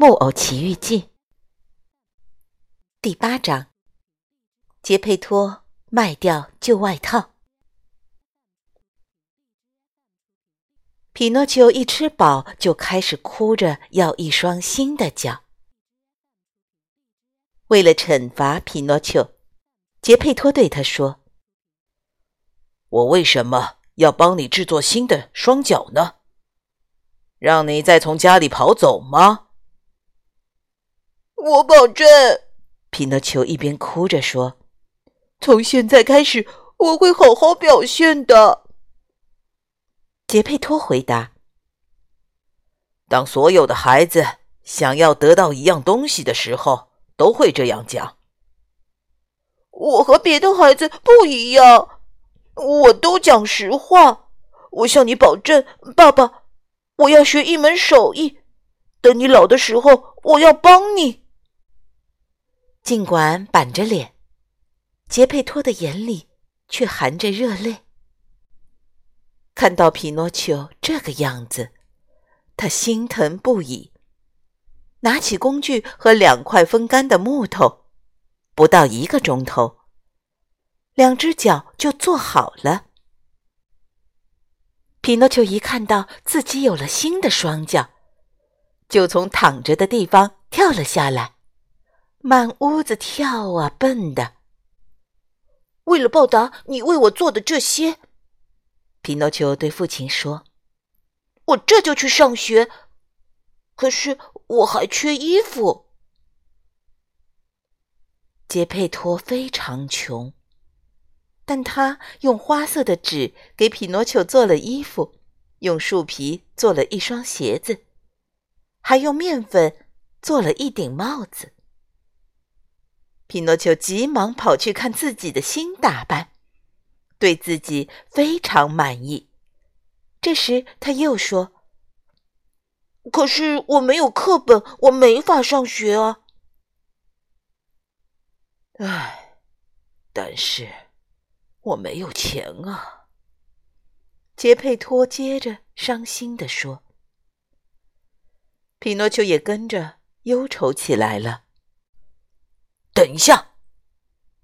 木偶奇遇记》第八章：杰佩托卖掉旧外套。匹诺丘一吃饱就开始哭着要一双新的脚。为了惩罚匹诺丘，杰佩托对他说：“我为什么要帮你制作新的双脚呢？让你再从家里跑走吗？”我保证，匹诺丘一边哭着说：“从现在开始，我会好好表现的。”杰佩托回答：“当所有的孩子想要得到一样东西的时候，都会这样讲。我和别的孩子不一样，我都讲实话。我向你保证，爸爸，我要学一门手艺。等你老的时候，我要帮你。”尽管板着脸，杰佩托的眼里却含着热泪。看到匹诺丘这个样子，他心疼不已。拿起工具和两块风干的木头，不到一个钟头，两只脚就做好了。匹诺丘一看到自己有了新的双脚，就从躺着的地方跳了下来。满屋子跳啊蹦的。为了报答你为我做的这些，匹诺丘对父亲说：“我这就去上学。可是我还缺衣服。”杰佩托非常穷，但他用花色的纸给匹诺丘做了衣服，用树皮做了一双鞋子，还用面粉做了一顶帽子。匹诺丘急忙跑去看自己的新打扮，对自己非常满意。这时他又说：“可是我没有课本，我没法上学啊！”唉，但是我没有钱啊！杰佩托接着伤心地说。匹诺丘也跟着忧愁起来了。等一下！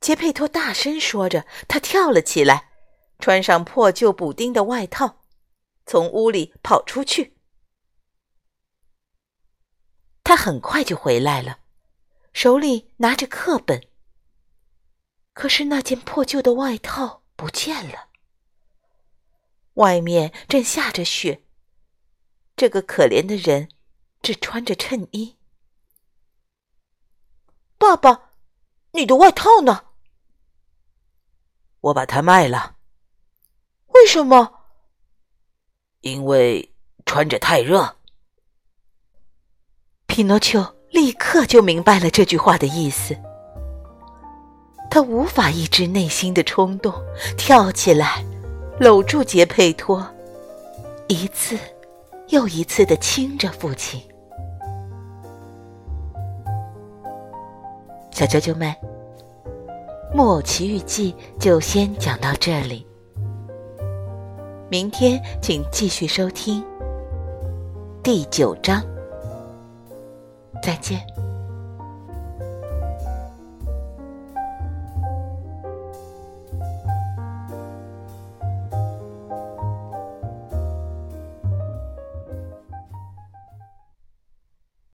杰佩托大声说着，他跳了起来，穿上破旧补丁的外套，从屋里跑出去。他很快就回来了，手里拿着课本。可是那件破旧的外套不见了。外面正下着雪，这个可怜的人只穿着衬衣。爸爸。你的外套呢？我把它卖了。为什么？因为穿着太热。匹诺丘立刻就明白了这句话的意思。他无法抑制内心的冲动，跳起来，搂住杰佩托，一次又一次的亲着父亲。小啾啾们，《木偶奇遇记》就先讲到这里。明天请继续收听第九章。再见。